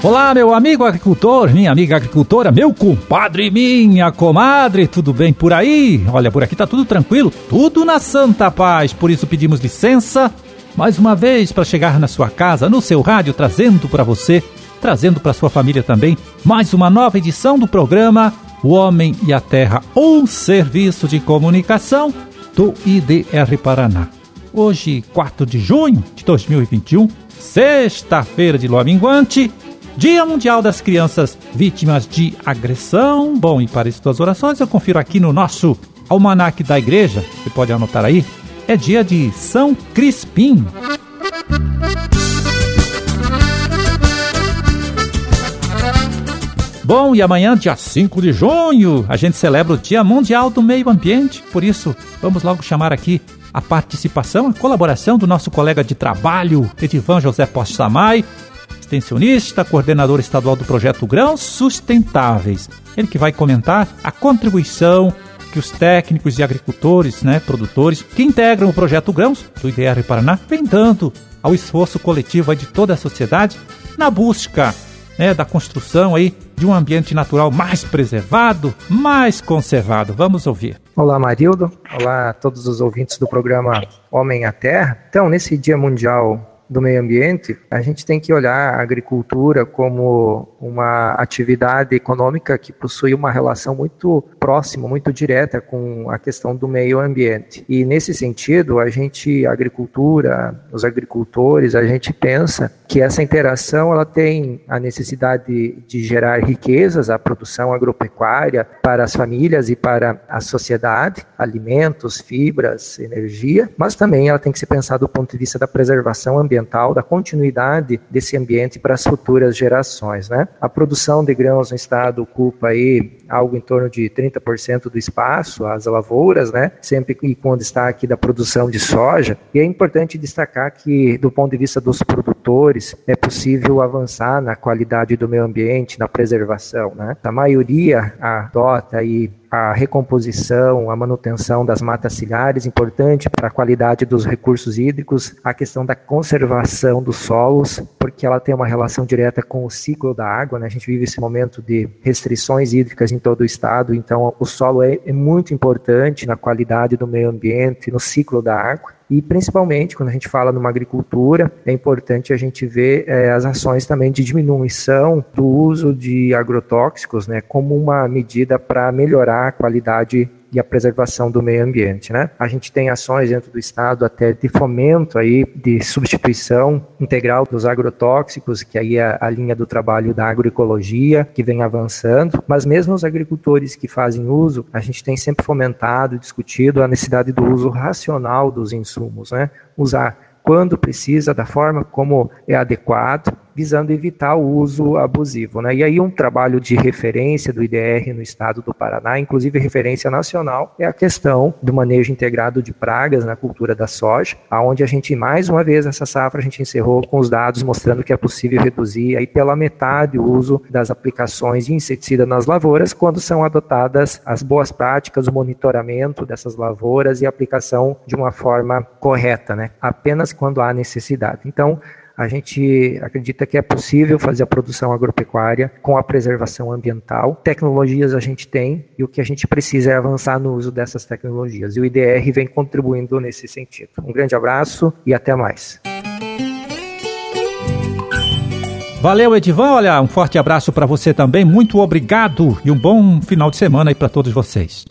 Olá, meu amigo agricultor, minha amiga agricultora, meu compadre, minha comadre, tudo bem por aí? Olha, por aqui tá tudo tranquilo, tudo na santa paz, por isso pedimos licença mais uma vez para chegar na sua casa, no seu rádio, trazendo para você, trazendo para sua família também, mais uma nova edição do programa O Homem e a Terra, um serviço de comunicação do IDR Paraná. Hoje, 4 de junho de 2021, sexta-feira de lua minguante, Dia Mundial das Crianças Vítimas de Agressão. Bom, e para as orações eu confiro aqui no nosso almanaque da igreja, você pode anotar aí, é dia de São Crispim. Bom, e amanhã, dia 5 de junho, a gente celebra o Dia Mundial do Meio Ambiente. Por isso, vamos logo chamar aqui a participação, a colaboração do nosso colega de trabalho, Edivan José Postamay, extensionista, coordenador estadual do projeto Grãos Sustentáveis. Ele que vai comentar a contribuição que os técnicos e agricultores, né, produtores, que integram o projeto Grãos do IDR Paraná, vem dando ao esforço coletivo de toda a sociedade na busca né, da construção aí de um ambiente natural mais preservado, mais conservado. Vamos ouvir. Olá, Marildo. Olá a todos os ouvintes do programa Homem à Terra. Então, nesse Dia Mundial do meio ambiente, a gente tem que olhar a agricultura como uma atividade econômica que possui uma relação muito próxima, muito direta com a questão do meio ambiente. E nesse sentido, a gente, a agricultura, os agricultores, a gente pensa que essa interação ela tem a necessidade de gerar riquezas, a produção agropecuária para as famílias e para a sociedade, alimentos, fibras, energia, mas também ela tem que ser pensada do ponto de vista da preservação ambiental ambiental, da continuidade desse ambiente para as futuras gerações. Né? A produção de grãos no estado ocupa aí algo em torno de 30% do espaço, as lavouras, né? sempre e com destaque da produção de soja. E é importante destacar que, do ponto de vista dos produtores, é possível avançar na qualidade do meio ambiente, na preservação. Né? A maioria adota aí a recomposição, a manutenção das matas ciliares, importante para a qualidade dos recursos hídricos, a questão da conservação dos solos, porque ela tem uma relação direta com o ciclo da água. Né? A gente vive esse momento de restrições hídricas em todo o estado, então o solo é, é muito importante na qualidade do meio ambiente, no ciclo da água. E principalmente quando a gente fala numa agricultura, é importante a gente ver é, as ações também de diminuição do uso de agrotóxicos, né, como uma medida para melhorar a qualidade e a preservação do meio ambiente, né? A gente tem ações dentro do estado até de fomento aí de substituição integral dos agrotóxicos, que aí é a linha do trabalho da agroecologia que vem avançando, mas mesmo os agricultores que fazem uso, a gente tem sempre fomentado e discutido a necessidade do uso racional dos insumos, né? Usar quando precisa, da forma como é adequado, visando evitar o uso abusivo. Né? E aí um trabalho de referência do IDR no estado do Paraná, inclusive referência nacional, é a questão do manejo integrado de pragas na cultura da soja, aonde a gente, mais uma vez, essa safra, a gente encerrou com os dados mostrando que é possível reduzir aí pela metade o uso das aplicações de inseticida nas lavouras, quando são adotadas as boas práticas, o monitoramento dessas lavouras e a aplicação de uma forma correta, né? apenas quando há necessidade. Então, a gente acredita que é possível fazer a produção agropecuária com a preservação ambiental. Tecnologias a gente tem e o que a gente precisa é avançar no uso dessas tecnologias. E o IDR vem contribuindo nesse sentido. Um grande abraço e até mais. Valeu, Edivan. Olha, um forte abraço para você também. Muito obrigado e um bom final de semana aí para todos vocês.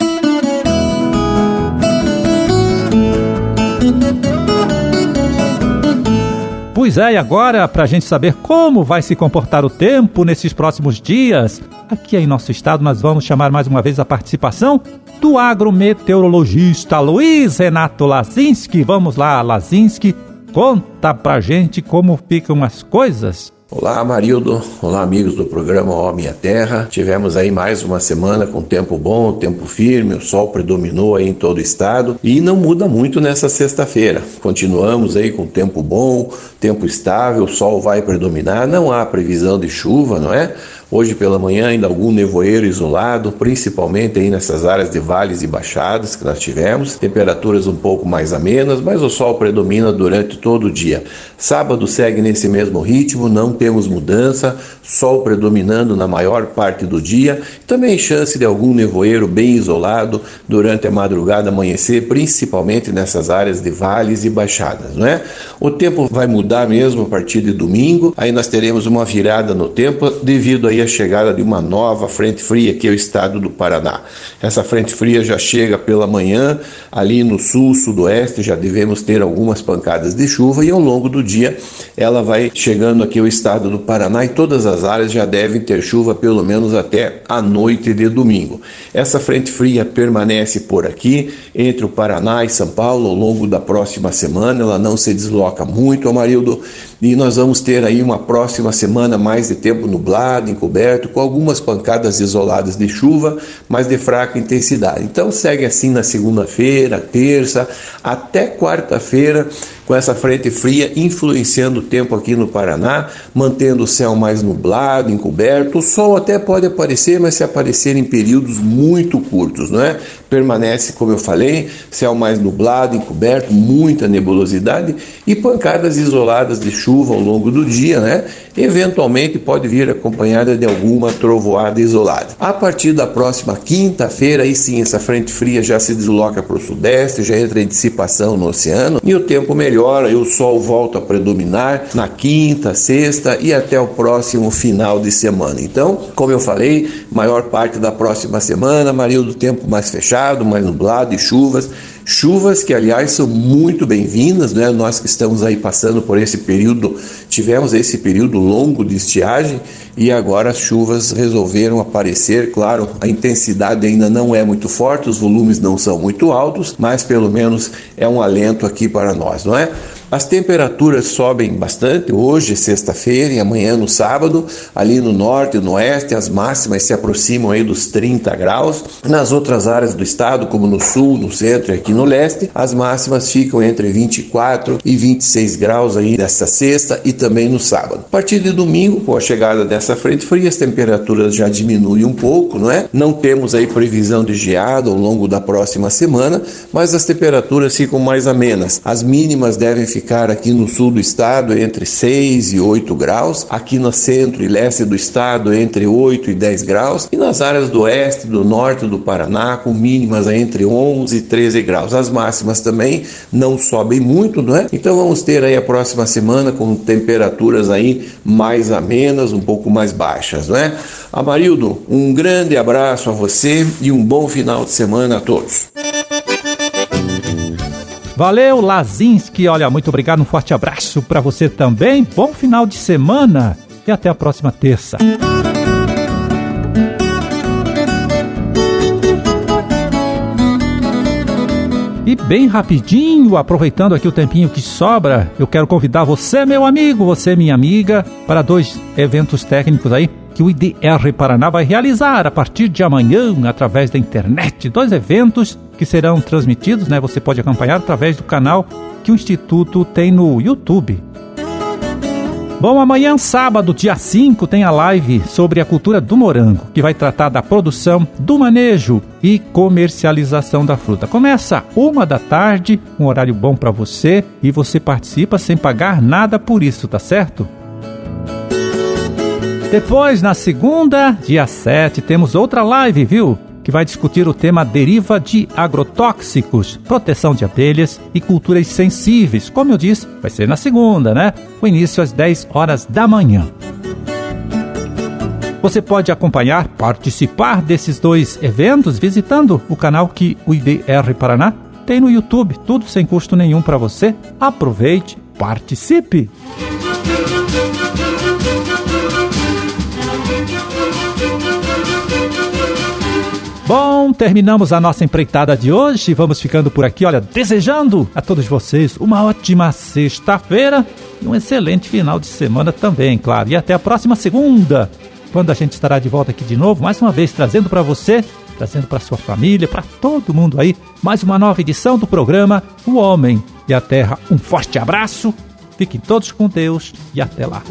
Pois é, e agora, para a gente saber como vai se comportar o tempo nesses próximos dias, aqui em nosso estado nós vamos chamar mais uma vez a participação do agrometeorologista Luiz Renato Lazinski. Vamos lá, Lazinski, conta pra gente como ficam as coisas. Olá, Marildo. Olá, amigos do programa Homem à Terra. Tivemos aí mais uma semana com tempo bom, tempo firme, o sol predominou aí em todo o estado e não muda muito nessa sexta-feira. Continuamos aí com tempo bom, tempo estável, o sol vai predominar, não há previsão de chuva, não é? Hoje pela manhã ainda algum nevoeiro isolado, principalmente aí nessas áreas de vales e baixadas que nós tivemos. Temperaturas um pouco mais amenas, mas o sol predomina durante todo o dia. Sábado segue nesse mesmo ritmo, não temos mudança, sol predominando na maior parte do dia. Também chance de algum nevoeiro bem isolado durante a madrugada amanhecer, principalmente nessas áreas de vales e baixadas, não é? O tempo vai mudar mesmo a partir de domingo. Aí nós teremos uma virada no tempo devido aí a chegada de uma nova frente fria que é o estado do Paraná. Essa frente fria já chega pela manhã, ali no sul, sudoeste, já devemos ter algumas pancadas de chuva e ao longo do dia ela vai chegando aqui ao estado do Paraná e todas as áreas já devem ter chuva pelo menos até a noite de domingo. Essa frente fria permanece por aqui entre o Paraná e São Paulo ao longo da próxima semana, ela não se desloca muito, Amarildo, e nós vamos ter aí uma próxima semana mais de tempo nublado, encoberto, com algumas pancadas isoladas de chuva, mas de fraca intensidade. Então segue assim na segunda-feira, terça, até quarta-feira, com essa frente fria influenciando o tempo aqui no Paraná, mantendo o céu mais nublado, encoberto. O sol até pode aparecer, mas se aparecer em períodos muito curtos, não é? Permanece, como eu falei, céu mais nublado, encoberto, muita nebulosidade e pancadas isoladas de chuva ao longo do dia, né? Eventualmente pode vir acompanhada de alguma trovoada isolada. A partir da próxima quinta-feira, aí sim, essa frente fria já se desloca para o sudeste, já entra em dissipação no oceano e o tempo melhora e o sol volta a predominar na quinta, sexta e até o próximo final de semana. Então, como eu falei, maior parte da próxima semana, Maria do tempo mais fechado, mais nublado e chuvas Chuvas que, aliás, são muito bem-vindas, né? Nós que estamos aí passando por esse período, tivemos esse período longo de estiagem e agora as chuvas resolveram aparecer. Claro, a intensidade ainda não é muito forte, os volumes não são muito altos, mas pelo menos é um alento aqui para nós, não é? As temperaturas sobem bastante hoje, sexta-feira, e amanhã no sábado. Ali no norte e no oeste, as máximas se aproximam aí dos 30 graus. Nas outras áreas do estado, como no sul, no centro e aqui no leste, as máximas ficam entre 24 e 26 graus aí nessa sexta e também no sábado. A partir de domingo, com a chegada dessa frente fria, as temperaturas já diminuem um pouco, não é? Não temos aí previsão de geada ao longo da próxima semana, mas as temperaturas ficam mais amenas. As mínimas devem ficar ficar aqui no sul do estado entre 6 e 8 graus, aqui no centro e leste do estado entre 8 e 10 graus, e nas áreas do oeste, do norte do Paraná, com mínimas entre 11 e 13 graus. As máximas também não sobem muito, não é? Então vamos ter aí a próxima semana com temperaturas aí mais amenas, um pouco mais baixas, não é? Amarildo, um grande abraço a você e um bom final de semana a todos. Valeu, Lazinski. Olha, muito obrigado. Um forte abraço para você também. Bom final de semana e até a próxima terça. E bem rapidinho, aproveitando aqui o tempinho que sobra, eu quero convidar você, meu amigo, você, minha amiga, para dois eventos técnicos aí que o IDR Paraná vai realizar a partir de amanhã através da internet. Dois eventos que serão transmitidos, né? Você pode acompanhar através do canal que o Instituto tem no YouTube. Bom, amanhã, sábado, dia 5, tem a live sobre a cultura do morango, que vai tratar da produção, do manejo e comercialização da fruta. Começa uma da tarde, um horário bom para você e você participa sem pagar nada por isso, tá certo? Depois, na segunda, dia 7, temos outra live, viu? Que vai discutir o tema deriva de agrotóxicos, proteção de abelhas e culturas sensíveis. Como eu disse, vai ser na segunda, né? O início às 10 horas da manhã. Você pode acompanhar, participar desses dois eventos visitando o canal que o IDR Paraná tem no YouTube, tudo sem custo nenhum para você. Aproveite, participe! Bom, terminamos a nossa empreitada de hoje. Vamos ficando por aqui, olha, desejando a todos vocês uma ótima sexta-feira e um excelente final de semana também, claro. E até a próxima segunda, quando a gente estará de volta aqui de novo, mais uma vez trazendo para você, trazendo para sua família, para todo mundo aí, mais uma nova edição do programa O Homem e a Terra. Um forte abraço, fiquem todos com Deus e até lá.